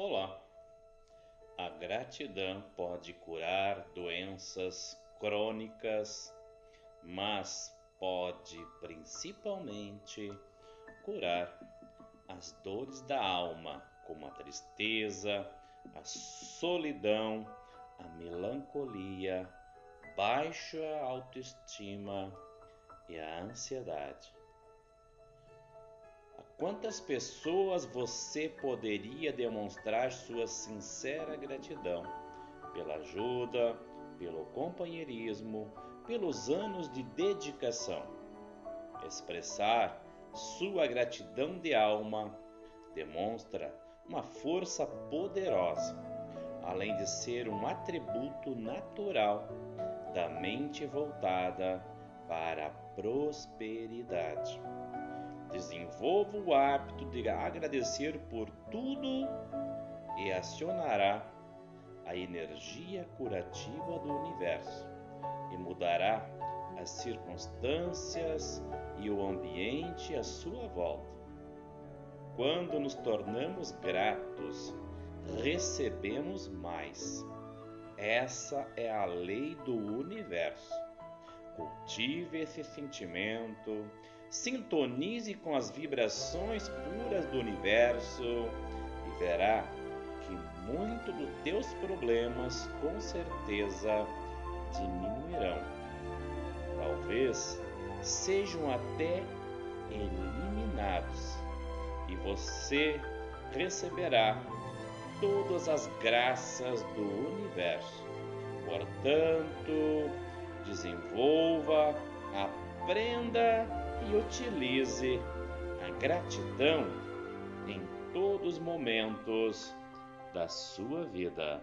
Olá! A gratidão pode curar doenças crônicas, mas pode principalmente curar as dores da alma, como a tristeza, a solidão, a melancolia, baixa autoestima e a ansiedade. Quantas pessoas você poderia demonstrar sua sincera gratidão pela ajuda, pelo companheirismo, pelos anos de dedicação? Expressar sua gratidão de alma demonstra uma força poderosa, além de ser um atributo natural da mente voltada para a prosperidade. Desenvolva o hábito de agradecer por tudo e acionará a energia curativa do universo e mudará as circunstâncias e o ambiente à sua volta. Quando nos tornamos gratos, recebemos mais. Essa é a lei do universo. Cultive esse sentimento, sintonize com as vibrações puras do universo e verá que muito dos teus problemas com certeza diminuirão. Talvez sejam até eliminados e você receberá todas as graças do universo. Portanto, desenvolva, aprenda e utilize a gratidão em todos os momentos da sua vida.